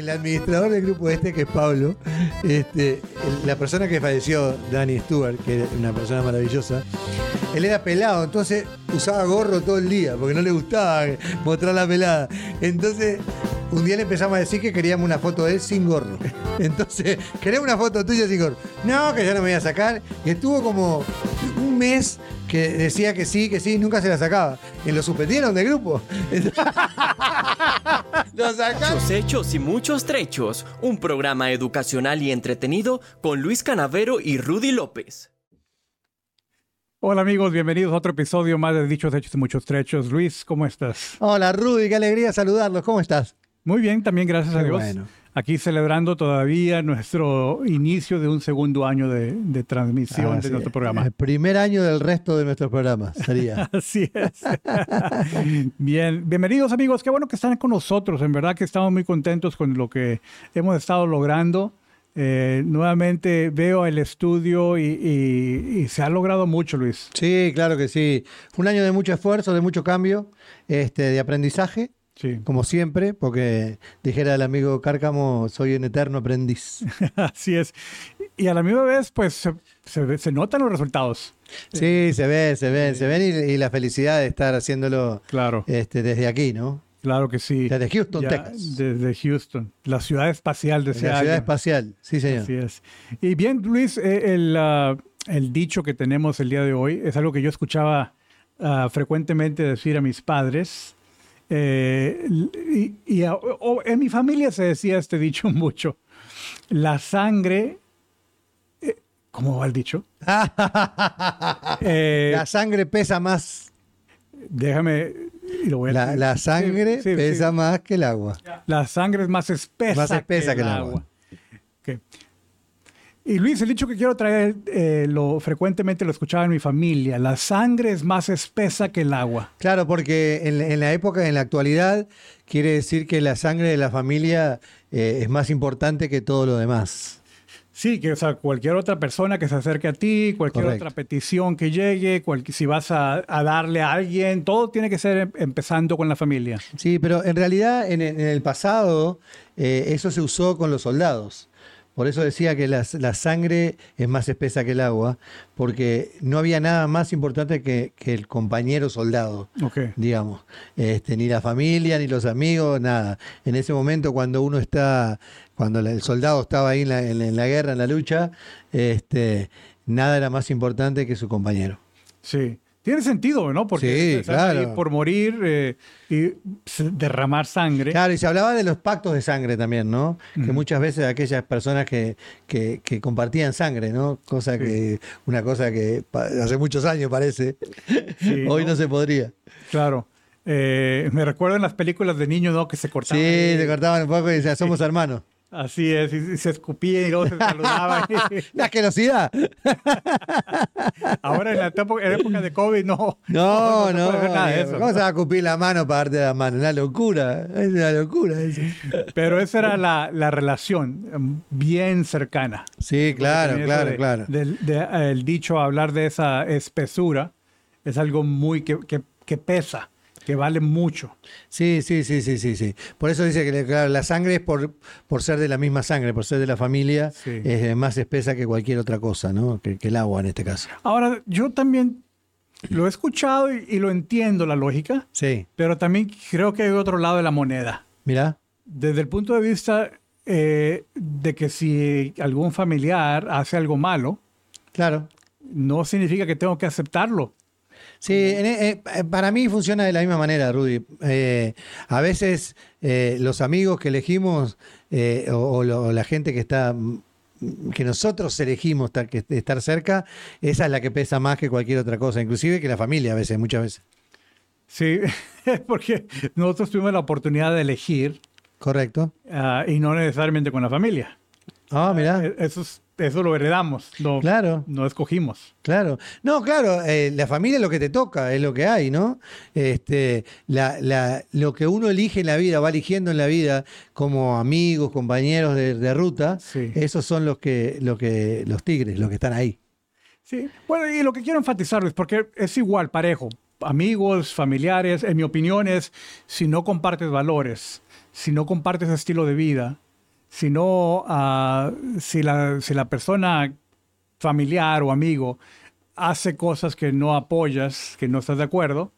el administrador del grupo este, que es Pablo, este, la persona que falleció, Danny Stewart, que era una persona maravillosa, él era pelado, entonces usaba gorro todo el día, porque no le gustaba mostrar la pelada. Entonces, un día le empezamos a decir que queríamos una foto de él sin gorro. Entonces, queremos una foto tuya sin gorro. No, que ya no me voy a sacar. Y estuvo como un mes que decía que sí, que sí, nunca se la sacaba. Y lo suspendieron del grupo. lo Muchos hechos y muchos trechos. Un programa educacional y entretenido con Luis Canavero y Rudy López. Hola amigos, bienvenidos a otro episodio más de Dichos Hechos y Muchos Trechos. Luis, ¿cómo estás? Hola Rudy, qué alegría saludarlos. ¿Cómo estás? Muy bien, también gracias a Dios. Aquí celebrando todavía nuestro inicio de un segundo año de, transmisión de nuestro programa. El primer año del resto de nuestro programa sería. Así es. bien, bienvenidos amigos. Qué bueno que están con nosotros. En verdad que estamos muy contentos con lo que hemos estado logrando. Eh, nuevamente veo el estudio y, y, se ha logrado mucho, Luis. Sí, claro que sí. un año de mucho esfuerzo, de mucho cambio, este, de aprendizaje como siempre, porque dijera el amigo Cárcamo, soy un eterno aprendiz. Así es. Y a la misma vez, pues se, se, notan los resultados. Sí, se ven, se ven, se ven y, la felicidad de estar haciéndolo claro. este, desde aquí, ¿no? Claro que sí. Desde Houston, Texas. Desde Houston, la ciudad espacial de La ciudad espacial, sí, señor. Así es. Y bien, Luis, eh, el, ah, el, dicho que tenemos el día de hoy es algo que yo escuchaba ah, frecuentemente decir a mis padres eh, y, en mi familia se decía este dicho mucho. La sangre... Eh, ¿Cómo va el dicho? Eh, la sangre pesa más. Déjame... la, sangre pesa más que el agua. La sangre es más espesa, más espesa que, el agua. Y Luis, el dicho que quiero traer, eh, lo frecuentemente lo escuchaba en mi familia, la sangre es más espesa que el agua. Claro, porque en, la época, en la actualidad, quiere decir que la sangre de la familia eh, es más importante que todo lo demás. Sí, que o sea, cualquier otra persona que se acerque a ti, cualquier otra petición que llegue, si vas a, darle a alguien, todo tiene que ser em, empezando con la familia. Sí, pero en realidad en, el pasado eh, eso se usó con los soldados. Por eso decía que la, sangre es más espesa que el agua, porque no había nada más importante que, el compañero soldado, digamos. Este, ni la familia, ni los amigos, nada. En ese momento, cuando uno está, cuando el soldado estaba ahí en la, en la guerra, en la lucha, este, nada era más importante que su compañero. Sí. Tiene sentido, ¿no? Porque sí, por morir eh, y derramar sangre. Claro, y se hablaba de los pactos de sangre también, ¿no? Que muchas veces aquellas personas que, que, compartían sangre, ¿no? Cosa que, una cosa que hace muchos años parece, hoy ¿no? se podría. Claro. Eh, me recuerdo en las películas de niños, ¿no? Que se cortaban. Sí, se cortaban un poco y decían, somos hermanos. Así es, y se escupía y luego se saludaban. la asquerosidad. Ahora en la época, de COVID no. No, no. no, ¿Cómo se va a escupir la mano para darte la mano? Una locura. Es una locura eso. Pero esa era la, la relación em, bien cercana. Sí, claro, claro, claro. el dicho hablar de esa espesura es algo muy que, que, que pesa que vale mucho. Sí, sí, sí, sí, sí, sí. Por eso dice que la sangre es por, por ser de la misma sangre, por ser de la familia, es más espesa que cualquier otra cosa, ¿no? Que, el agua en este caso. Ahora, yo también lo he escuchado y, lo entiendo la lógica. Sí. Pero también creo que hay otro lado de la moneda. Mira. Desde el punto de vista eh, de que si algún familiar hace algo malo, claro. no significa que tengo que aceptarlo. Sí, eh, eh, para mí funciona de la misma manera, Rudy. Eh, a veces los amigos que elegimos o, la gente que está que nosotros elegimos estar, que, estar cerca, esa es la que pesa más que cualquier otra cosa, inclusive que la familia a veces, muchas veces. Sí, porque nosotros tuvimos la oportunidad de elegir. Correcto. Ah, y no necesariamente con la familia. Ah, mira. Eso es eso lo heredamos, no, claro. no escogimos. Claro, no, claro, eh, la familia es lo que te toca, es lo que hay, ¿no? Este, la, lo que uno elige en la vida, va eligiendo en la vida como amigos, compañeros de, ruta, esos son los que, lo que, los tigres, los que están ahí. Sí, bueno, y lo que quiero enfatizar es porque es igual, parejo, amigos, familiares, en mi opinión es, si no compartes valores, si no compartes estilo de vida, sino ah, si, la, si la persona familiar o amigo hace cosas que no apoyas, que no estás de acuerdo,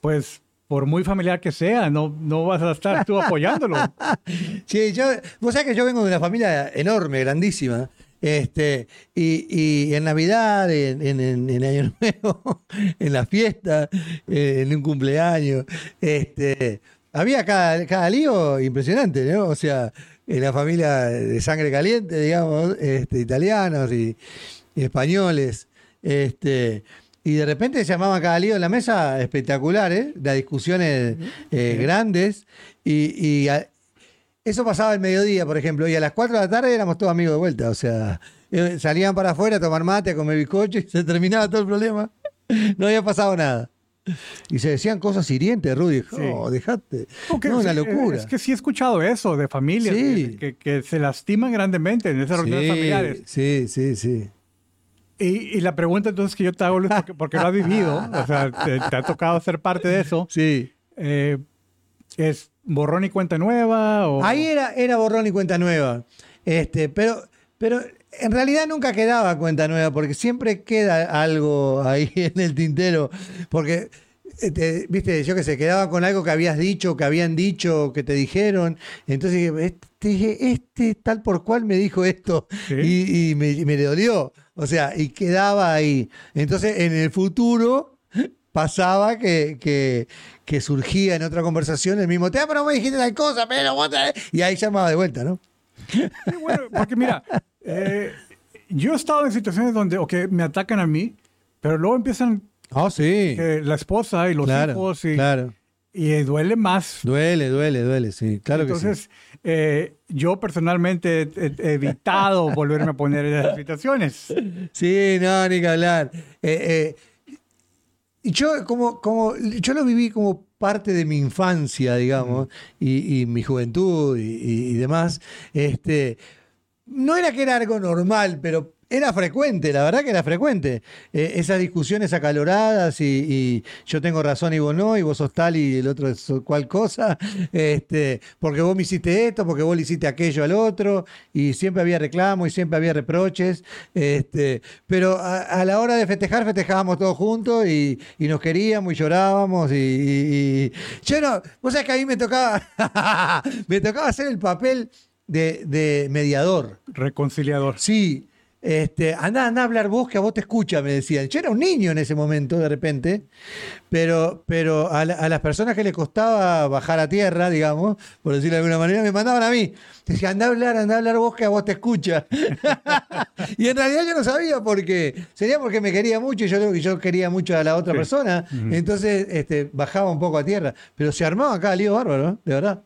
pues por muy familiar que sea, no, no vas a estar tú apoyándolo. Sí, yo, vos sabés que yo vengo de una familia enorme, grandísima. Este, y, y en Navidad, en, en- en- en Año Nuevo, en la fiesta, eh, en un cumpleaños, este, había cada, cada lío impresionante, ¿no? O sea, en la familia de sangre caliente, digamos, este, italianos y, y españoles, este, y de repente se llamaban cada lío en la mesa espectaculares, las discusiones eh, grandes, y, y a- eso pasaba el mediodía, por ejemplo, y a las 4 de la tarde éramos todos amigos de vuelta. O sea, eh, salían para afuera a tomar mate, a comer bizcocho y se terminaba todo el problema. No había pasado nada. Y se decían cosas hirientes, Rudy. Oh, dejate. Porque no, una sí, locura. Es que sí he escuchado eso de familias Sí. que, que- que se lastiman grandemente en esas reuniones familiares. sí, sí, sí. Y, y la pregunta entonces que yo te hago, Luis, porque, porque lo has vivido, o sea, te, te ha tocado ser parte de eso, Sí. eh, ¿es borrón y cuenta nueva? O... Ahí era, era borrón y cuenta nueva. Este, pero, pero en realidad nunca quedaba cuenta nueva, porque siempre queda algo ahí en el tintero. Porque, este, viste, yo que sé, quedaba con algo que habías dicho, que habían dicho, que te dijeron. Entonces dije, este, dije, este tal por cual me dijo esto. Sí. Y, y me, y me dolió. O sea, y quedaba ahí. Entonces, en el futuro pasaba que, que, que surgía en otra conversación el mismo tema, pero me dijiste tal cosa, pero vos te-". Y ahí llamaba de vuelta, ¿no? Sí, bueno, porque mira, eh, yo he estado en situaciones donde, ok, me atacan a mí, pero luego empiezan Ah, sí. que la esposa y los claro, hijos y, claro. y eh, duele más. Duele, duele, duele, sí. Claro que Entonces, eh, yo personalmente he, he- evitado volverme a poner en esas situaciones. sí. Sí, no, ni que hablar. Eh, eh, y yo, como, como, yo lo viví como parte de mi infancia, digamos, y, y mi juventud y, y- y demás. Este, no era que era algo normal, pero era frecuente, la verdad que era frecuente. Eh, esas discusiones acaloradas y, yo tengo razón y vos no, y vos sos tal y el otro es cual cosa, este, porque vos me hiciste esto, porque vos le hiciste aquello al otro, y siempre había reclamos y siempre había reproches. Este, pero a, la hora de festejar, festejábamos todos juntos y, nos queríamos y llorábamos. Y- yo no, vos sabés que a mí me tocaba, me tocaba hacer el papel de, de mediador. Reconciliador. Sí, este, anda, anda a hablar vos, que a vos te escucha, me decían. Yo era un niño en ese momento, de repente, pero, pero a, la- a las personas que le costaba bajar a tierra, digamos, por decirlo de alguna manera, me mandaban a mí. Decían, anda a hablar, anda a hablar vos, que a vos te escucha. y en realidad yo no sabía por qué. Sería porque me quería mucho y yo, yo quería mucho a la otra Sí. persona. Entonces este, bajaba un poco a tierra. Pero se armaba acá lío bárbaro, ¿no? de verdad.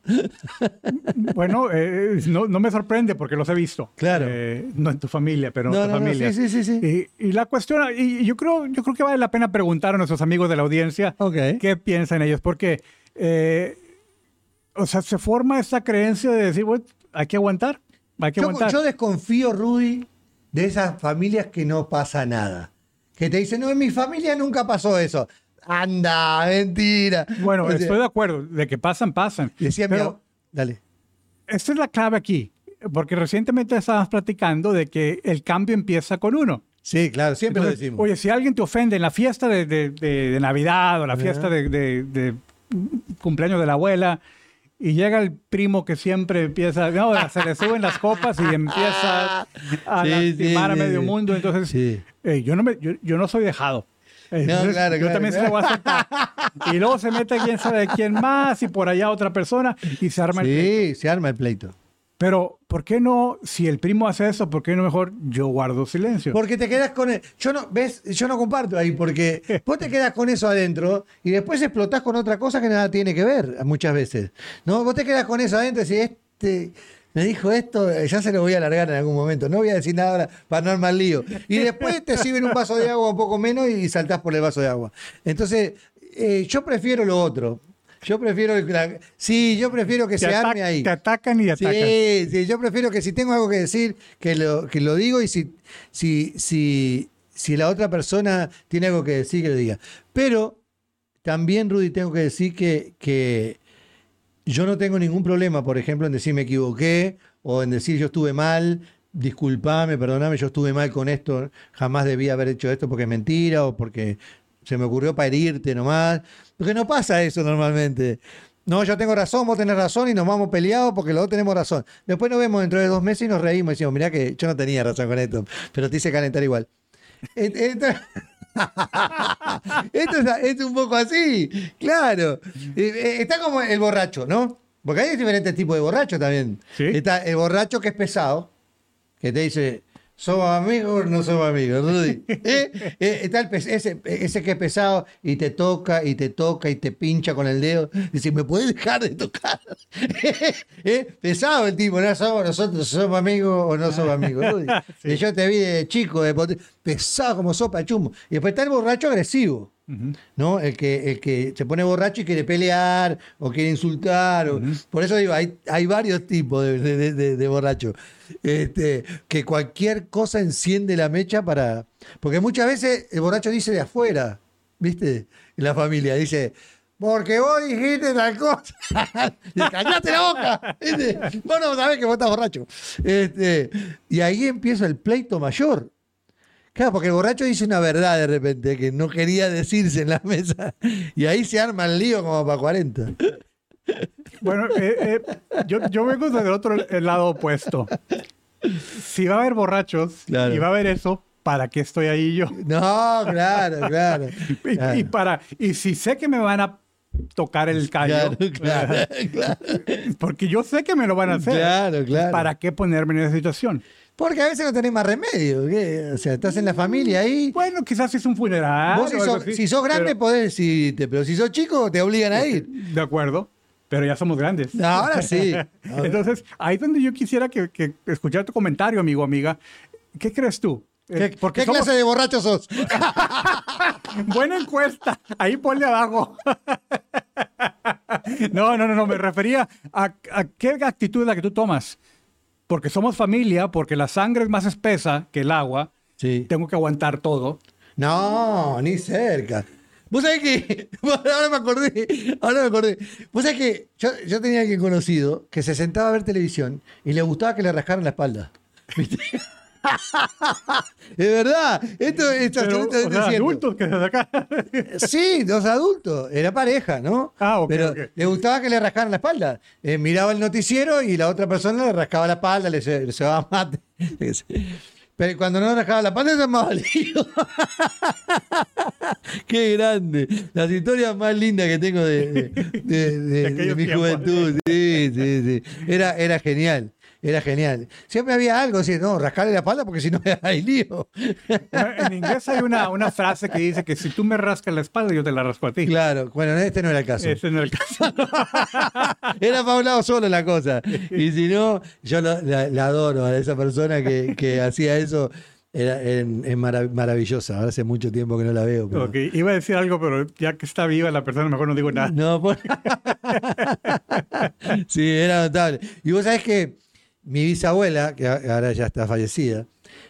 Bueno, eh, no, no me sorprende porque los he visto. Claro. Eh, no en tu familia, pero No, otras no, sí, sí, sí, sí. Y, y la cuestión, y yo creo, yo creo que vale la pena preguntar a nuestros amigos de la audiencia Ok. qué piensan ellos, porque, eh, o sea, se forma esta creencia de decir, bueno, hay que aguantar, hay que Yo, aguantar. yo desconfío, Rudy, de esas familias que no pasa nada. Que te dicen, no, en mi familia nunca pasó eso. Anda, mentira. bueno, O sea, estoy de acuerdo, de que pasan, pasan. Decía mi Pero ab- Dale. esta es la clave aquí, porque recientemente estábamos platicando de que el cambio empieza con uno. Sí, claro, siempre Entonces, lo decimos. Oye, si alguien te ofende en la fiesta de, de- de- de Navidad o la fiesta de, cumpleaños de la abuela y llega el primo que siempre empieza, no, se le suben las copas y empieza a Sí, lastimar sí, a medio sí. mundo. Entonces, eh, yo, no me, yo, yo no soy dejado. No, claro, yo claro, también se claro. lo voy a aceptar. Y luego se mete quién sabe quién más y por allá otra persona y se arma el pleito. Sí, se arma el pleito. Pero, ¿por qué no, si el primo hace eso, por qué no mejor yo guardo silencio? Porque te quedas con el. Yo no, ves, yo no comparto ahí, porque vos te quedas con eso adentro y después explotás con otra cosa que nada tiene que ver muchas veces. ¿No? Vos te quedas con eso adentro y decís, este. Me dijo esto, ya se lo voy a alargar en algún momento. No voy a decir nada ahora para no armar lío. Y después te sirven un vaso de agua un poco menos y saltás por el vaso de agua. Entonces, eh, yo prefiero lo otro. Yo prefiero. la- sí, yo prefiero que te, se arme ahí. te atacan y atacan. Sí, sí, yo prefiero que si tengo algo que decir, que lo, que lo digo y si, si, si, si la otra persona tiene algo que decir, que lo diga. Pero también, Rudy, tengo que decir que, que yo no tengo ningún problema, por ejemplo, en decir me equivoqué o en decir yo estuve mal, disculpame, perdoname, yo estuve mal con esto, jamás debía haber hecho esto porque es mentira o porque se me ocurrió para herirte nomás. Porque no pasa eso normalmente. No, yo tengo razón, vos tenés razón y nos vamos peleados porque los dos tenemos razón. Después nos vemos dentro de dos meses y nos reímos y decimos, mirá que yo no tenía razón con esto, pero te hice calentar igual. Esto, esto es, es un poco así, claro. Eh, eh, Está como el borracho, ¿no? Porque hay diferentes tipos de borrachos también. Sí. Está el borracho que es pesado, que te dice, ¿somos amigos o no somos amigos, Rudy? ¿Eh? Eh, Está el ese, ese que es pesado y te toca y te toca y te pincha con el dedo. Dice, ¿me puedes dejar de tocar? ¿Eh? Pesado el tipo, ¿no? Somos, nosotros somos amigos o no somos amigos, Rudy. Y yo te vi de chico, de pesado como sopa chumbo. Y después está el borracho agresivo. ¿No? El que, el que se pone borracho y quiere pelear o quiere insultar. o- Por eso digo, hay, hay varios tipos de, de, de- de borrachos. Este, que cualquier cosa enciende la mecha para. Porque muchas veces el borracho dice de afuera, ¿viste? En la familia, dice. Porque vos dijiste tal cosa. Y ¡Callate la boca! ¿viste? Vos no sabés que vos estás borracho. Este, y ahí empieza el pleito mayor. Claro, porque el borracho dice una verdad de repente que no quería decirse en la mesa. Y ahí se arma el lío como para 40. Bueno, eh, eh, yo, yo vengo del otro el lado opuesto. Si va a haber borrachos Claro. y va a haber eso, ¿para qué estoy ahí yo? No, claro, claro. Y, Claro. y para, y si sé que me van a tocar el callo, Claro, claro, claro. porque yo sé que me lo van a hacer. Claro, claro. ¿Para qué ponerme en esa situación? Porque a veces no tenés más remedio. ¿qué? O sea, estás en la familia ahí. Bueno, quizás es un funeral. Vos si o algo sos, así, si sos grande pero- podés decirte, pero si sos chico te obligan a ir. de acuerdo, pero ya somos grandes. Ahora sí. Entonces, ahí es donde yo quisiera que, que escuchar tu comentario, amigo, amiga. ¿Qué crees tú? ¿Qué, Eh, porque qué somos- clase de borracho sos? Buena encuesta. Ahí ponle abajo. No, no, no, no. Me refería a, a qué actitud es la que tú tomas. Porque somos familia, porque la sangre es más espesa que el agua. Sí. Tengo que aguantar todo. No, ni cerca. Vos sabés que. Ahora me acordé. Ahora me acordé. Vos sabés que yo, yo tenía alguien conocido que se sentaba a ver televisión y le gustaba que le rascaran la espalda. ¿Viste? es verdad. Esto es Pero, absolutamente o sea, adultos que se sacan. Sí, dos adultos. Era pareja, ¿no? Ah, ok, Pero le gustaba que le rascaran la espalda. Eh, miraba el noticiero y la otra persona le rascaba la espalda, le, se- le cebaba mate. Pero cuando no rascaba la espalda se armaba lío. Qué grande. Las historias más lindas que tengo de, de- de- de- aquellos de mi juventud. Sí, sí, sí. Era, era genial. Era genial. Siempre había algo así, no, rascarle la espalda porque si no hay lío. Bueno, en inglés hay una, una frase que dice que si tú me rascas la espalda, yo te la rasco a ti. Claro, bueno, este no era el caso. Ese no es el caso. Era para un lado solo la cosa. Y si no, yo lo- la, la adoro a esa persona que, que hacía eso. Era, es marav- maravillosa. Ahora hace mucho tiempo que no la veo. pero- Iba a decir algo, pero ya que está viva la persona, mejor no digo nada. No, por- sí, era notable. Y vos sabés que mi bisabuela, que ahora ya está fallecida,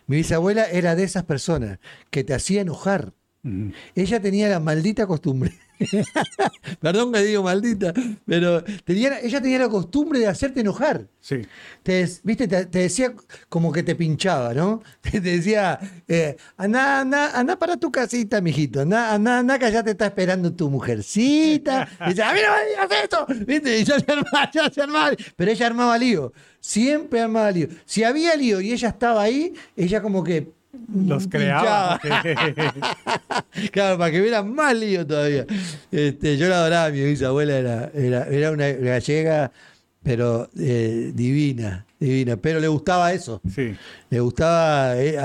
mi bisabuela era de esas personas que te hacía enojar. Mm. Ella tenía la maldita costumbre. Perdón que digo maldita, pero tenía, ella tenía la costumbre de hacerte enojar. Sí. Te, viste, te, te decía como que te pinchaba, ¿no? Te decía, eh, anda, anda, anda para tu casita, mijito, anda, anda, anda, que allá te está esperando tu mujercita. Y dice, a mí no me digas esto, ¿viste? Y ya se armaba, ya se armaba. Pero ella armaba lío, siempre armaba lío. Si había lío y ella estaba ahí, ella como que... Los creaba. Claro, para que hubiera más lío todavía. Este, yo la adoraba, mi bisabuela era, era, era una gallega, pero eh, divina, divina. Pero le gustaba eso. sí. Le gustaba. eh,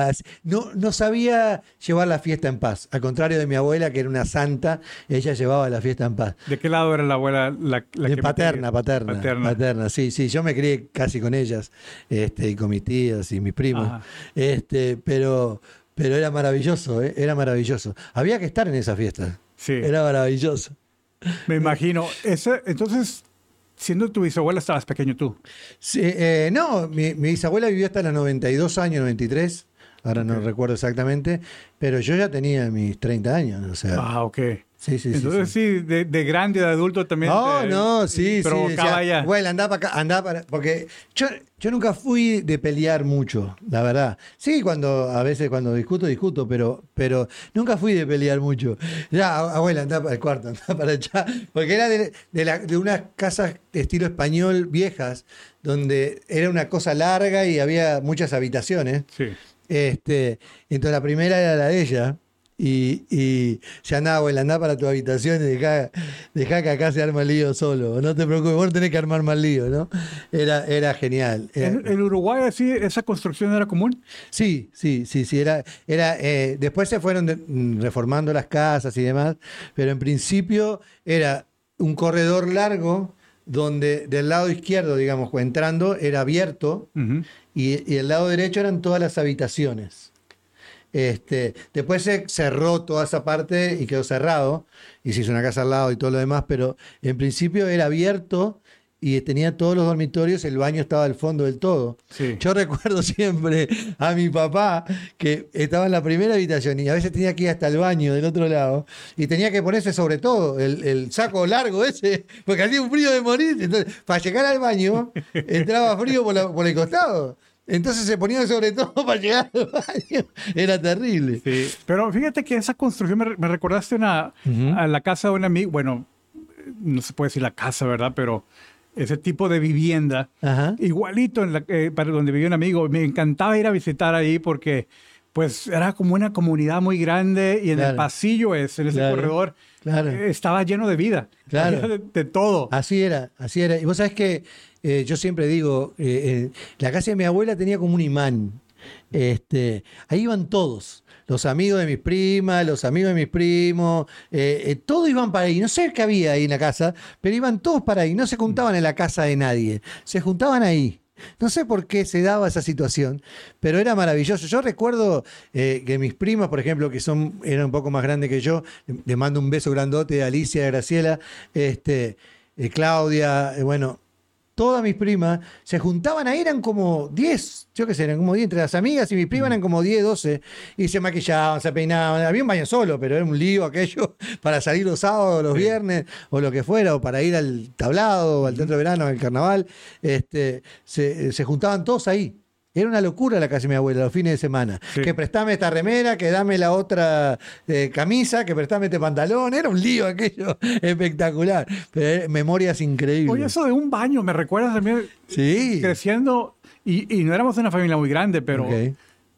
no, no sabía llevar la fiesta en paz. Al contrario de mi abuela, que era una santa, ella llevaba la fiesta en paz. ¿De qué lado era la abuela? La, la Eh, que paterna, paterna, Paterna. paterna. sí, sí. Yo me crié casi con ellas, este, y con mis tías y mis primos. Ajá. Este, pero, pero era maravilloso, eh, era maravilloso. Había que estar en esa fiesta. Sí. Era maravilloso. Me imagino. Ese, entonces, siendo tu bisabuela, estabas pequeño tú. Sí, eh, no, mi, mi bisabuela vivió hasta los 92 años, 93. Ahora no recuerdo exactamente, pero yo ya tenía mis 30 años, o sea, Ah, ok. Sí, sí, sí, Entonces sí, de, de grande, de adulto también. No, te no, sí, sí. provocaba ya. Bueno, andá para acá, andá para. Porque yo, yo nunca fui de pelear mucho, la verdad. Sí, cuando a veces cuando discuto, discuto, pero, pero nunca fui de pelear mucho. Ya, abuela, andá para el cuarto, andá para allá. Porque era de, de, la- de unas casas de estilo español viejas, donde era una cosa larga y había muchas habitaciones. Sí. Este, entonces la primera era la de ella. Y, y ya andaba, abuela, andá para tu habitación y dejá, dejá que acá se arma el lío solo. No te preocupes, vos no tenés que armar más lío, ¿no? Era, era genial. Era- ¿En, en Uruguay así esa construcción era común? Sí, sí, sí, sí. Era, era, eh, después se fueron de- mm, reformando las casas y demás, pero en principio era un corredor largo donde del lado izquierdo, digamos, entrando, era abierto y, y el lado derecho eran todas las habitaciones. Este, después se cerró toda esa parte y quedó cerrado y se hizo una casa al lado y todo lo demás, pero en principio era abierto y tenía todos los dormitorios, el baño estaba al fondo del todo. Sí. Yo recuerdo siempre a mi papá que estaba en la primera habitación y a veces tenía que ir hasta el baño del otro lado y tenía que ponerse sobre todo el, el saco largo ese, porque hacía un frío de morir. Entonces, para llegar al baño, entraba frío por, la- por el costado. Entonces se ponía sobre todo para llegar al baño. Era terrible. Sí, pero fíjate que esa construcción me, me recordaste una, Ujú. a la casa de un amigo, bueno, no se puede decir la casa, ¿verdad? Pero ese tipo de vivienda, Ajá. igualito en la, eh, para donde vivía un amigo, me encantaba ir a visitar ahí porque pues era como una comunidad muy grande y en el Claro. pasillo ese, en ese Claro. corredor, Claro. eh, estaba lleno de vida, Claro. De, de todo. Así era, así era. Y vos sabés que eh, yo siempre digo, eh, eh, la casa de mi abuela tenía como un imán. Este, ahí iban todos. Los amigos de mis primas, los amigos de mis primos, todos iban para ahí. No sé qué había ahí en la casa, pero iban todos para ahí. No se juntaban en la casa de nadie, se juntaban ahí. No sé por qué se daba esa situación, pero era maravilloso. Yo recuerdo eh, que mis primas, por ejemplo, que son, eran un poco más grandes que yo, le mando un beso grandote a Alicia, a Graciela, este, eh, Claudia, eh, bueno, todas mis primas se juntaban ahí, eran como 10, yo qué sé, eran como 10, entre las amigas y mis primas eran como 10, 12, y se maquillaban, se peinaban, había un baño solo, pero era un lío aquello para salir los sábados, los viernes, o lo que fuera, o para ir al tablado, al teatro de verano, al carnaval, este, se, se juntaban todos ahí. Era una locura la casa de mi abuela los fines de semana. Sí. Que prestame esta remera, que dame la otra eh, camisa, que prestame este pantalón. Era un lío aquello espectacular. Pero eh, memorias increíbles. Oye, eso de un baño, me recuerdas también Sí. creciendo, y, y no éramos una familia muy grande, pero, Ok.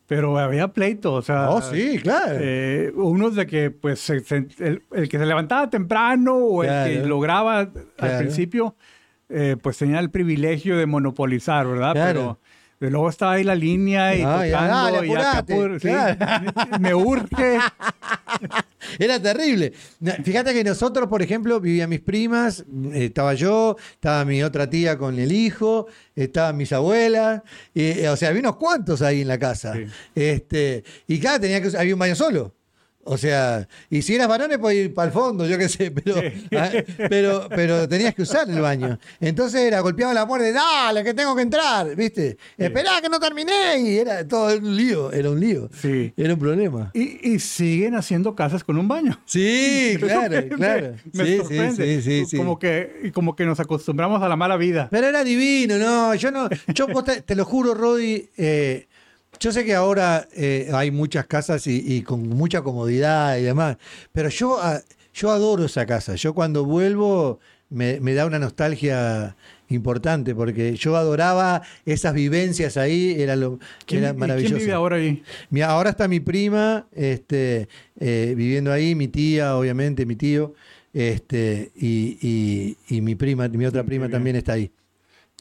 pero había pleito, o sea... Oh, sí, claro. Eh, unos de que, pues, se- se- el, el que se levantaba temprano o el que Claro. lograba al Claro. principio, eh, pues tenía el privilegio de monopolizar, ¿verdad? Claro. Pero de luego estaba ahí la línea y Ah, tocando dale, y sí, claro. me urge. Era terrible. Fíjate que nosotros, por ejemplo, vivían mis primas, eh, estaba yo, estaba mi otra tía con el hijo, estaban mis abuelas, y, eh, o sea, había unos cuantos ahí en la casa. Sí. Este, y cada tenía que había un baño solo. O sea, y si eras varones, podías ir para el fondo, yo qué sé, pero, ah, pero, pero tenías que usar el baño. Entonces era, golpeaba la puerta y dale, que tengo que entrar, ¿viste? Esperá que no terminé. Y era todo un lío, era un lío. Sí. Era un problema. Y, y siguen haciendo casas con un baño. Sí, claro, Me- claro. Me sí, sorprende. sí, sí, sí, sí. Como que, como que nos acostumbramos a la mala vida. Pero era divino, no, yo no, yo te, te lo juro, Rodi, eh, yo sé que ahora eh, hay muchas casas y, y con mucha comodidad y demás, pero yo, ah, yo adoro esa casa. Yo cuando vuelvo me, me da una nostalgia importante porque yo adoraba esas vivencias ahí, era lo ¿Quién, era maravilloso. ¿Quién vive ahora ahí? Mi- ahora está mi prima este, eh, viviendo ahí, mi tía, obviamente, mi tío, este, y, y- y mi prima, mi otra prima también está ahí.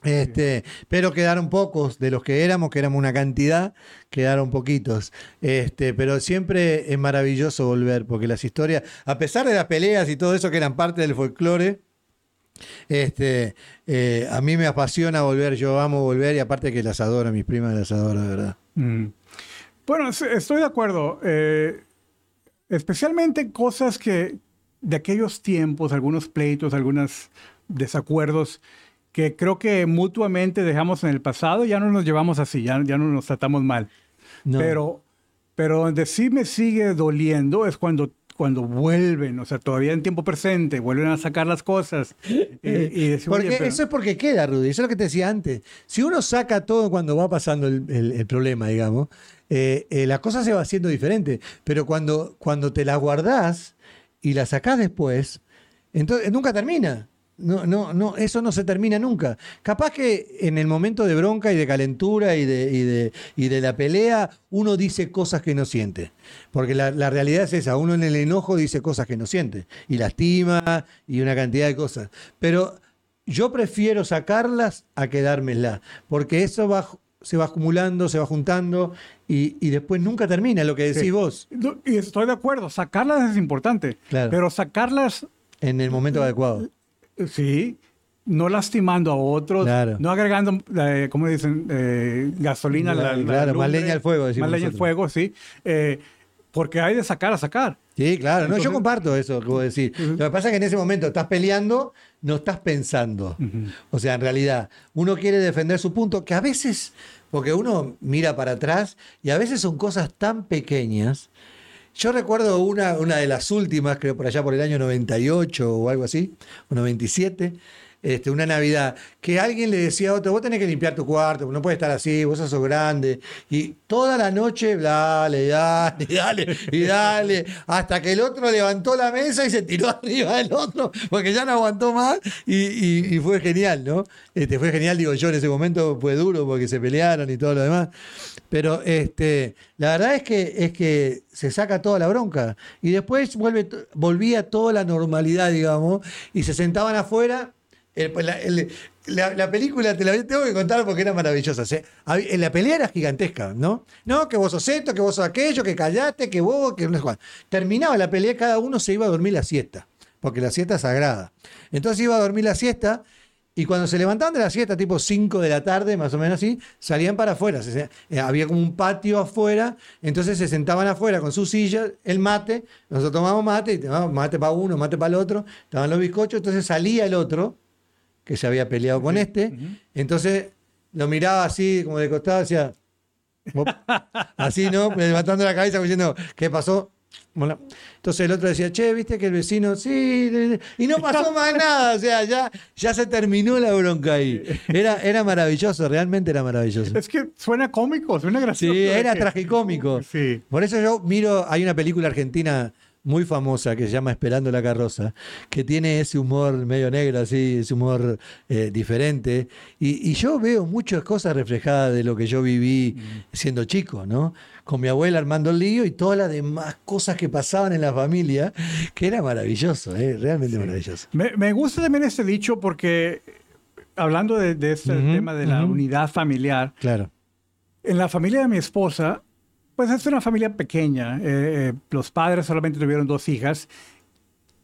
Este, pero quedaron pocos de los que éramos, que éramos una cantidad, quedaron poquitos. Este, pero siempre es maravilloso volver, porque las historias, a pesar de las peleas y todo eso que eran parte del folclore, este, eh, a mí me apasiona volver, yo amo volver y aparte que las adoro, mis primas las adoro, de verdad. Mm. Bueno, estoy de acuerdo. Eh, especialmente cosas que de aquellos tiempos, algunos pleitos, algunos desacuerdos que creo que mutuamente dejamos en el pasado, ya no nos llevamos así, ya, ya no nos tratamos mal. No. Pero, pero donde sí me sigue doliendo es cuando, cuando vuelven, o sea, todavía en tiempo presente, vuelven a sacar las cosas. y- y decir, Porque "Oye, pero- eso es porque queda, Rudy. Eso es lo que te decía antes. Si uno saca todo cuando va pasando el, el- el problema, digamos, eh, eh, la cosa se va haciendo diferente. Pero cuando, cuando te la guardás y la sacás después, entonces nunca termina. No, no, no, eso no se termina nunca. Capaz que en el momento de bronca y de calentura y de, y de, y de la pelea, uno dice cosas que no siente. Porque la, la realidad es esa, uno en el enojo dice cosas que no siente. Y lastima y una cantidad de cosas. Pero yo prefiero sacarlas a quedármelas. Porque eso va, se va acumulando, se va juntando y, y después nunca termina lo que decís Sí. vos Y estoy de acuerdo, sacarlas es importante, Claro. pero sacarlas, en el momento adecuado. Sí, no lastimando a otros, Claro. no agregando, eh, ¿cómo dicen? Eh, gasolina. la- Claro, la claro, más leña al fuego, Más leña al fuego, sí. Eh, porque hay de sacar a sacar. Sí, claro. No, yo comparto eso que vos decís. Lo que pasa es que en ese momento estás peleando, no estás pensando. O sea, en realidad, uno quiere defender su punto, que a veces, porque uno mira para atrás y a veces son cosas tan pequeñas. Yo recuerdo una, una de las últimas, creo por allá por el año 98 o algo así, o 97, este, una Navidad, que alguien le decía a otro, vos tenés que limpiar tu cuarto, no puedes estar así, vos sos grande. Y toda la noche, dale, dale, dale, y dale, hasta que el otro levantó la mesa y se tiró arriba del otro, porque ya no aguantó más, y, fue genial, ¿no? Este, fue genial, digo yo, en ese momento fue duro porque se pelearon y todo lo demás. Pero este, la verdad es que, es que se saca toda la bronca. Y después vuelve, volvía toda la normalidad, digamos, y se sentaban afuera. La, el- la- la película te la tengo que contar porque era maravillosa. en La pelea era gigantesca, ¿no? No, que vos sos esto, que vos sos aquello, que callaste, que vos, que no sé cuál. Terminaba la pelea, cada uno se iba a dormir la siesta, porque la siesta es sagrada. Entonces iba a dormir la siesta y cuando se levantaban de la siesta, tipo 5 de la tarde, más o menos así, salían para afuera. Eh, había como un patio afuera, entonces se sentaban afuera con su silla, el mate, nosotros tomábamos mate, y tomábamos mate para uno, mate para el otro, estaban los bizcochos, entonces salía el otro, que se había peleado con este, entonces lo miraba así, como de costado, decía, así, ¿no? Levantando la cabeza, diciendo, ¿qué pasó? Bueno, Entonces el otro decía, che, viste que el vecino, sí, de- de-". y no pasó más nada, o sea, ya, ya se terminó la bronca ahí. Era, era maravilloso, realmente era maravilloso. Es que suena cómico, suena gracioso. Sí, era tragicómico. Sí. Por eso yo miro, hay una película argentina muy famosa que se llama Esperando la carroza, que tiene ese humor medio negro, así, ese humor eh, diferente. Y, y yo veo muchas cosas reflejadas de lo que yo viví siendo chico, ¿no? Con mi abuela armando el lío y todas las demás cosas que pasaban en la familia, que era maravilloso, ¿eh? realmente maravilloso. Me, me gusta también este dicho porque, hablando de, de este tema de la unidad familiar, Claro. en la familia de mi esposa, pues es una familia pequeña. eh, eh, los padres solamente tuvieron dos hijas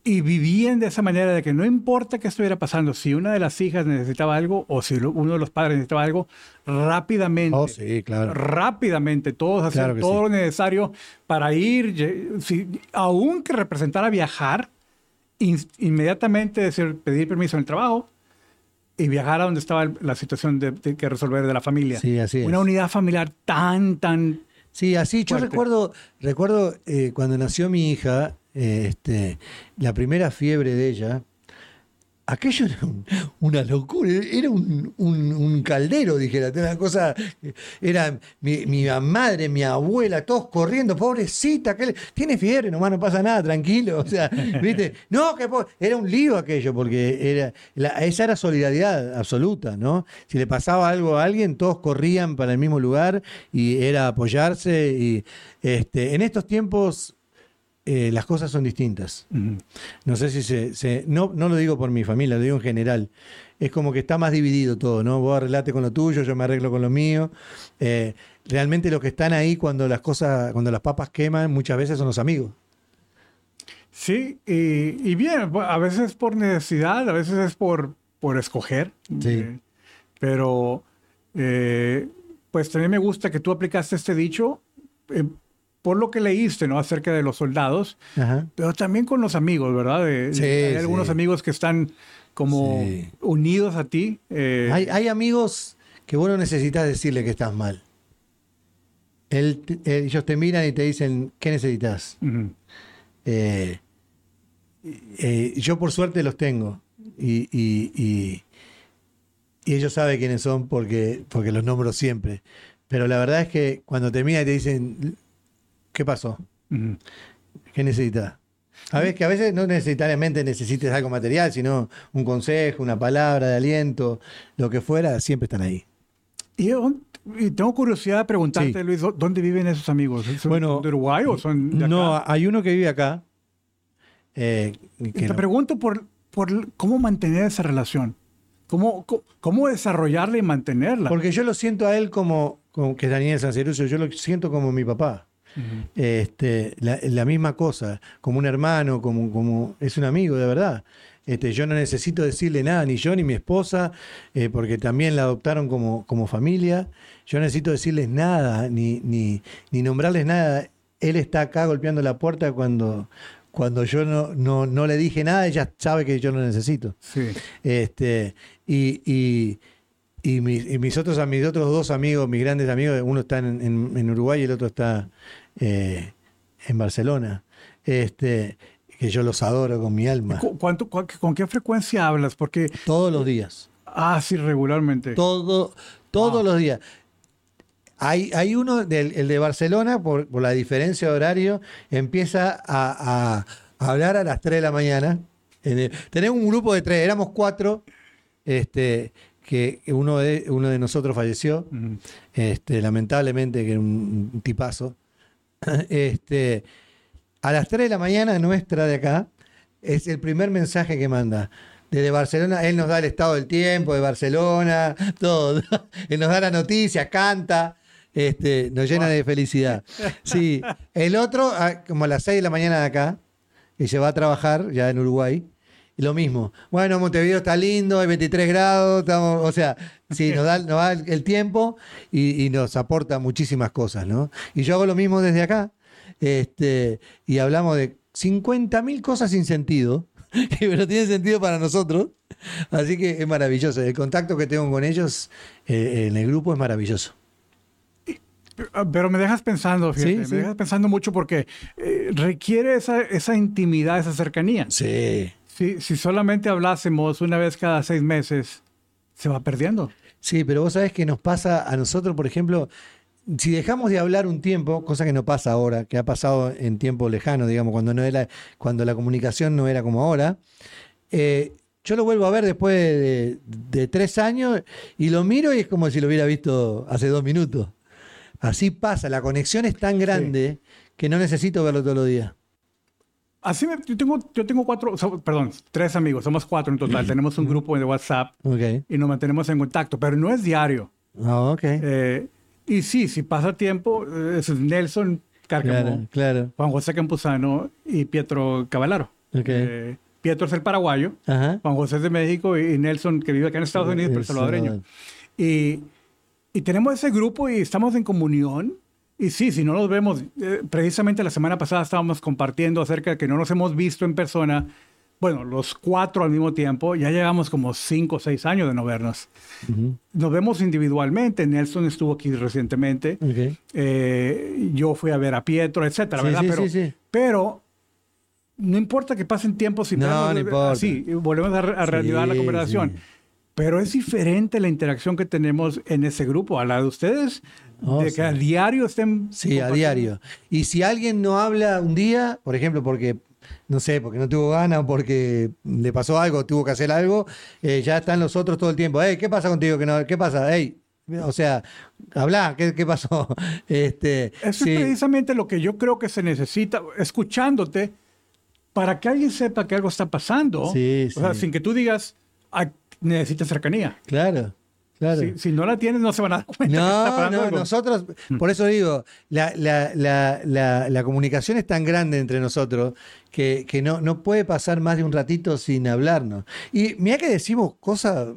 y vivían de esa manera de que no importa qué estuviera pasando, si una de las hijas necesitaba algo o si uno de los padres necesitaba algo, rápidamente. Oh, sí, claro. Rápidamente, todos hacían Claro que todo sí. lo necesario para ir, si, aun que representara viajar, in- inmediatamente decir, pedir permiso en el trabajo y viajar a donde estaba la situación de, de que resolver de la familia. Sí, así es. Una unidad familiar tan, tan... Sí, así. Yo Fuerte. recuerdo, recuerdo eh, cuando nació mi hija, eh, este, la primera fiebre de ella. Aquello era un- una locura, era un, un- un caldero, dijera, una cosa, era mi, mi madre, mi abuela, todos corriendo, pobrecita, que tiene fiebre, nomás no pasa nada, tranquilo, o sea, viste, no, que era un lío aquello, porque era, la- esa era solidaridad absoluta, ¿no? Si le pasaba algo a alguien, todos corrían para el mismo lugar y era apoyarse, y este, en estos tiempos eh, las cosas son distintas. No sé si se, se- no, no lo digo por mi familia, lo digo en general. Es como que está más dividido todo, ¿no? Vos arreglate con lo tuyo, yo me arreglo con lo mío. Eh, realmente los que están ahí cuando las cosas, cuando las papas queman, muchas veces son los amigos. Sí, y, y bien, a veces es por necesidad, a veces es por, por escoger. Sí. Eh, pero, pues también me gusta que tú aplicaste este dicho por lo que leíste, ¿no? Acerca de los soldados, Ajá. pero también con los amigos, ¿verdad? De- Sí, hay algunos amigos que están como Sí. unidos a ti. eh, Hay, hay amigos que vos no necesitas decirle que estás mal. Él eh, ellos te miran y te dicen, ¿qué necesitas? eh, eh, yo por suerte los tengo. Y, y- y- y ellos saben quiénes son porque, porque los nombro siempre. Pero la verdad es que cuando te miran y te dicen, ¿qué pasó? Ujú. ¿Qué necesitas? A veces que a veces no necesariamente necesites algo material, sino un consejo, una palabra de aliento, lo que fuera, siempre están ahí. Y, tengo curiosidad de preguntarte, Sí. Luis, ¿dó- ¿dónde viven esos amigos? ¿Son Bueno, de Uruguay o son de acá? No, hay uno que vive acá. eh, que te no- pregunto por, por cómo mantener esa relación. ¿Cómo, cómo, desarrollarla y mantenerla? porque yo lo siento a él como, como que es Daniel Sancerucio, yo lo siento como mi papá. Este, la, la misma cosa, como un hermano, como, como es un amigo de verdad. Este, yo no necesito decirle nada, ni yo ni mi esposa, eh, porque también la adoptaron como, como familia. Yo no necesito decirles nada, ni, ni, ni nombrarles nada. Él está acá golpeando la puerta cuando, cuando yo no, no, no le dije nada, ella sabe que yo lo necesito. Sí. Este, y, y, y mis, y mis otros, mis otros dos amigos, mis grandes amigos, uno está en, en- en Uruguay y el otro está eh, en Barcelona. Este, que yo los adoro con mi alma. ¿Cu- cuánto- cu- ¿Con qué frecuencia hablas? Porque, Todos los días. ah, sí, regularmente. Todo, todos Wow. los días. Hay, hay uno, del, el de Barcelona, por, por la diferencia de horario, empieza a, a- a hablar a las 3 de la mañana. El- tenemos un grupo de tres, éramos cuatro, este, que uno de, uno de nosotros falleció, este, lamentablemente, que era un, un tipazo. Este, a las 3 de la mañana nuestra de acá, es el primer mensaje que manda. Desde Barcelona, él nos da el estado del tiempo de Barcelona, todo. Él nos da la noticia, canta, este, nos llena de felicidad. Sí, el otro, a- como a las 6 de la mañana de acá, y se va a trabajar ya en Uruguay, y lo mismo. Bueno, Montevideo está lindo, hay 23 grados, estamos, o sea, sí, nos da, nos da el, tiempo y, y nos aporta muchísimas cosas, ¿no? Y yo hago lo mismo desde acá, este, y hablamos de 50.000 cosas sin sentido, pero tienen sentido para nosotros, así que es maravilloso. El contacto que tengo con ellos eh, en el grupo es maravilloso. Ah, Pero me dejas pensando, fíjate, Sí, me dejas pensando mucho porque eh, requiere esa, esa intimidad, esa cercanía. Sí. Si, si solamente hablásemos una vez cada seis meses, se va perdiendo. Sí, pero vos sabés que nos pasa a nosotros, por ejemplo, si dejamos de hablar un tiempo, cosa que no pasa ahora, que ha pasado en tiempo lejano, digamos, cuando no era, cuando la comunicación no era como ahora, eh, yo lo vuelvo a ver después de, de tres años y lo miro y es como si lo hubiera visto hace dos minutos. Así pasa, la conexión es tan grande que no necesito verlo todos los días. Así me- yo tengo, yo tengo cuatro, so- perdón, tres amigos, somos cuatro en total. Tenemos un grupo de WhatsApp Ok. y nos mantenemos en contacto, pero no es diario. Ah, ok. Eh, y sí, si pasa tiempo, eh, es Nelson Cárcamo, Claro, claro. Juan José Campuzano y Pietro Cavalaro. Ok. Eh, Pietro es el paraguayo, Ajá. Juan José es de México y Nelson, que vive acá en Estados Unidos, pero salvadoreño. Salvador. Y, y tenemos ese grupo y estamos en comunión. Y sí, si no nos vemos, eh, precisamente la semana pasada estábamos compartiendo acerca de que no nos hemos visto en persona. Bueno, los cuatro al mismo tiempo, ya llevamos como cinco o seis años de no vernos. Ujú. Nos vemos individualmente. Nelson estuvo aquí recientemente. Ok. Eh, yo fui a ver a Pietro, etcétera, Sí, ¿verdad? sí, pero, sí, sí. pero no importa que pasen tiempos y No, no eh, y volvemos a, a reanudar la Sí, conversación. sí. Pero es diferente la interacción que tenemos en ese grupo a la de ustedes, Oh, de sí. que a diario estén. Sí, a diario. Y si alguien no habla un día, por ejemplo, porque, no sé, porque no tuvo ganas o porque le pasó algo, tuvo que hacer algo, eh, ya están los otros todo el tiempo. Hey, ¿qué pasa contigo? ¿Qué, no, ¿Qué pasa? Hey, o sea, habla, ¿qué, qué pasó? Este, Eso sí, es precisamente lo que yo creo que se necesita, escuchándote, para que alguien sepa que algo está pasando. Sí, O sea, sin que tú digas, "Ay, necesitas cercanía. Claro, claro. Si, si no la tienes, no se van a dar cuenta. No, pasando no, algo. nosotros, por eso digo, la, la- la- comunicación es tan grande entre nosotros que, que no, no puede pasar más de un ratito sin hablarnos. Y mira que decimos cosas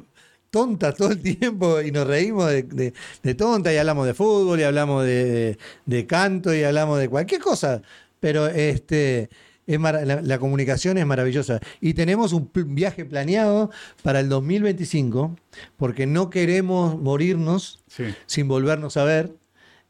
tontas todo el tiempo y nos reímos de, de, de tonta y hablamos de fútbol y hablamos de, de- de canto y hablamos de cualquier cosa. Pero este es la, la comunicación es maravillosa. Y tenemos un viaje planeado para el 2025 porque no queremos morirnos Sí. sin volvernos a ver.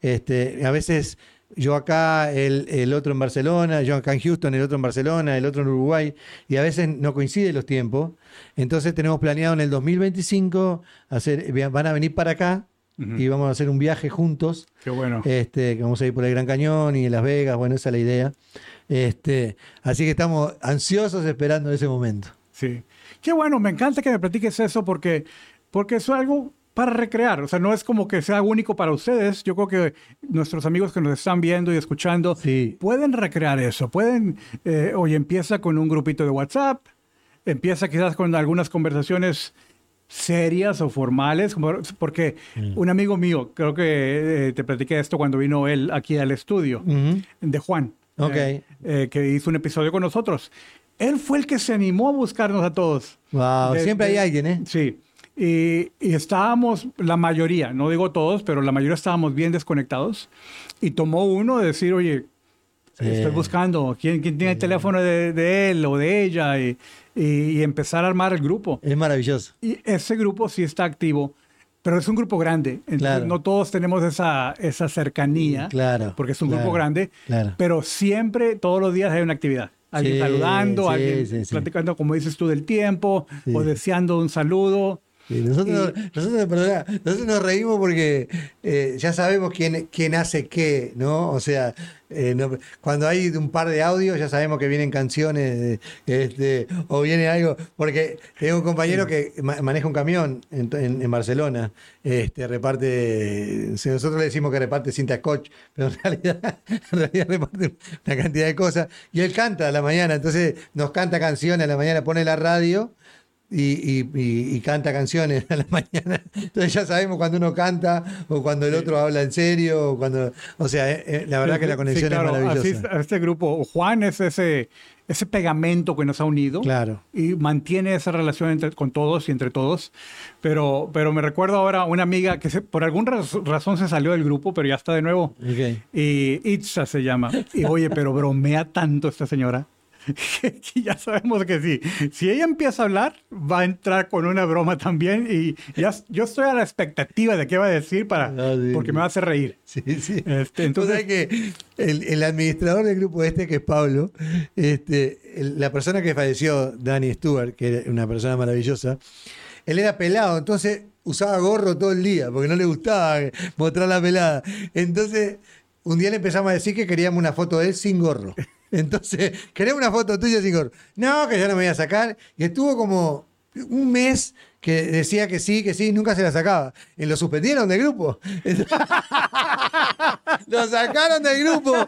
Este, a veces yo acá, el, el otro en Barcelona, yo acá en Houston, el otro en Barcelona, el otro en Uruguay, y a veces no coinciden los tiempos. Entonces tenemos planeado en el 2025 hacer, van a venir para acá y vamos a hacer un viaje juntos. Qué bueno. Este, que vamos a ir por el Gran Cañón y Las Vegas, bueno, esa es la idea. Este, así que estamos ansiosos esperando ese momento. Sí. Qué bueno, me encanta que me platiques eso porque, porque es algo para recrear. O sea, no es como que sea único para ustedes. Yo creo que nuestros amigos que nos están viendo y escuchando pueden recrear eso. Pueden, eh, oye, empieza con un grupito de WhatsApp, empieza quizás con algunas conversaciones serias o formales, porque mm. un amigo mío, creo que eh, te platiqué esto cuando vino él aquí al estudio, de Juan, okay. Eh, que hizo un episodio con nosotros. Él fue el que se animó a buscarnos a todos. Wow, siempre hay alguien, ¿eh? Sí. Y, estábamos, la mayoría, no digo todos, pero la mayoría estábamos bien desconectados. Y tomó uno de decir, oye, estoy buscando, ¿quién, quién tiene el teléfono de, él o de ella? Y, y, empezar a armar el grupo. Es maravilloso. Y ese grupo sí está activo, pero es un grupo grande. Entonces no todos tenemos esa, esa cercanía. Claro. Porque es un grupo grande. Pero siempre, todos los días hay una actividad. Alguien saludando, alguien platicando, como dices tú, del tiempo, o deseando un saludo nosotros, nosotros, nos reímos porque eh, ya sabemos quién, quién hace qué, ¿no? O sea, eh, cuando hay un par de audios ya sabemos que vienen canciones este, o viene algo, porque tengo un compañero que maneja un camión en, Barcelona, este, reparte, nosotros le decimos que reparte cinta scotch, pero en realidad, en realidad reparte una cantidad de cosas, y él canta a la mañana, entonces nos canta canciones a la mañana, pone la radio y, canta canciones a la mañana. Entonces ya sabemos cuando uno canta o cuando el otro habla en serio. O, cuando, o sea, eh, eh, la verdad que la conexión es maravillosa. este grupo, Juan es ese, ese pegamento que nos ha unido claro. y mantiene esa relación entre, con todos y entre todos. Pero, pero me recuerdo ahora una amiga que por alguna razón se salió del grupo, pero ya está de nuevo. Y Itza se llama. Y oye, pero bromea tanto esta señora. que, ya sabemos que sí. Si ella empieza a hablar, va a entrar con una broma también y ya, yo estoy a la expectativa de qué va a decir para, porque me va a hacer reír. Sí, sí. Este, entonces, que el, administrador del grupo este, que es Pablo, este, la persona que falleció, Danny Stewart, que era una persona maravillosa, él era pelado, entonces usaba gorro todo el día porque no le gustaba mostrar la pelada. Entonces, un día le empezamos a decir que queríamos una foto de él sin gorro. Entonces, queremos una foto tuya sin gorro. No, que yo no me voy a sacar. Y estuvo como un mes que decía que sí, que sí, nunca se la sacaba. Y lo suspendieron del grupo. lo sacaron del grupo.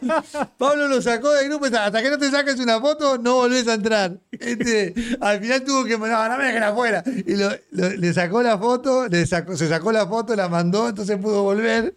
Pablo lo sacó del grupo. Hasta que no te saques una foto, no volvés a entrar. Este, al final tuvo que. No, no me dejen afuera. Y le sacó la foto, le sacó, se sacó la foto, la mandó, entonces pudo volver.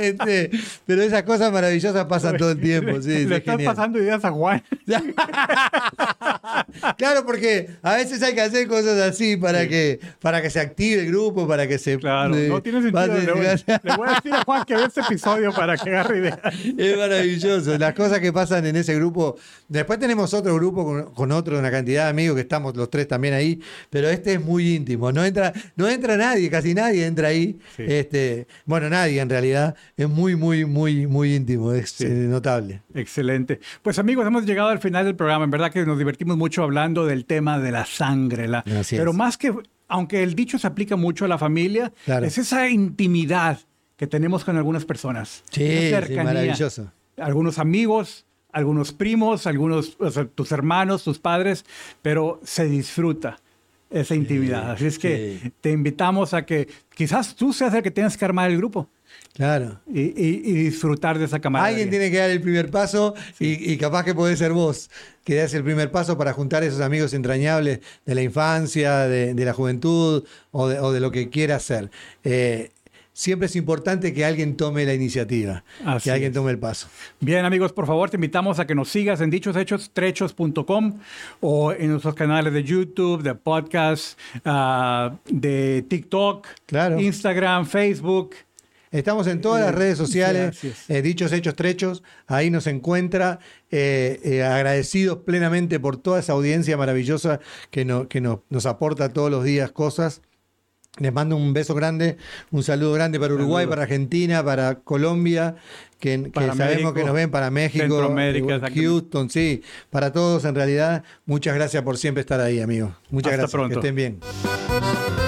Este, pero esas cosas maravillosas pasan todo el tiempo. Sí, le estás pasando ideas a Juan. claro, porque a veces hay que hacer cosas así para que para que se active el grupo, para que se. Claro, no tiene sentido. le, voy, a decir a Juan que vea este episodio para que agarre idea. Es maravilloso. Las cosas que pasan en ese grupo. Después tenemos otro grupo con, con otro, una cantidad de amigos que estamos los tres también ahí, pero este es muy íntimo. No entra, no entra nadie, casi nadie entra ahí. Este, bueno, nadie en realidad. Es muy, muy, muy, muy íntimo. Es notable. Excelente. Pues amigos, hemos llegado al final del programa. En verdad que nos divertimos mucho hablando del tema de la sangre. La, pero más que aunque el dicho se aplica mucho a la familia, es esa intimidad que tenemos con algunas personas. Sí, maravilloso. Algunos amigos, algunos primos, algunos, tus hermanos, tus padres, pero se disfruta esa intimidad. Así es que te invitamos a que quizás tú seas el que tengas que armar el grupo. Claro. Y, disfrutar de esa camaradería. Alguien tiene que dar el primer paso y, capaz que puede ser vos que des el primer paso para juntar esos amigos entrañables de la infancia, de, la juventud o de, lo que quiera hacer. Eh, siempre es importante que alguien tome la iniciativa, que alguien tome el paso. Bien, amigos, por favor, te invitamos a que nos sigas en dichoshechos.trechos.com o en nuestros canales de YouTube, de podcast, ah, de TikTok, Instagram, Facebook. Estamos en todas las redes sociales, eh, dichos hechos trechos, ahí nos encuentra, eh, eh, agradecidos plenamente por toda esa audiencia maravillosa que, que nos aporta todos los días cosas. Les mando un beso grande, un saludo grande para Uruguay, Saludos. para Argentina, para Colombia, que, que Para sabemos México, que nos ven, para México, exactamente. Houston, sí, para todos en realidad. Muchas gracias por siempre estar ahí, amigos. Muchas Hasta gracias, pronto. que estén bien.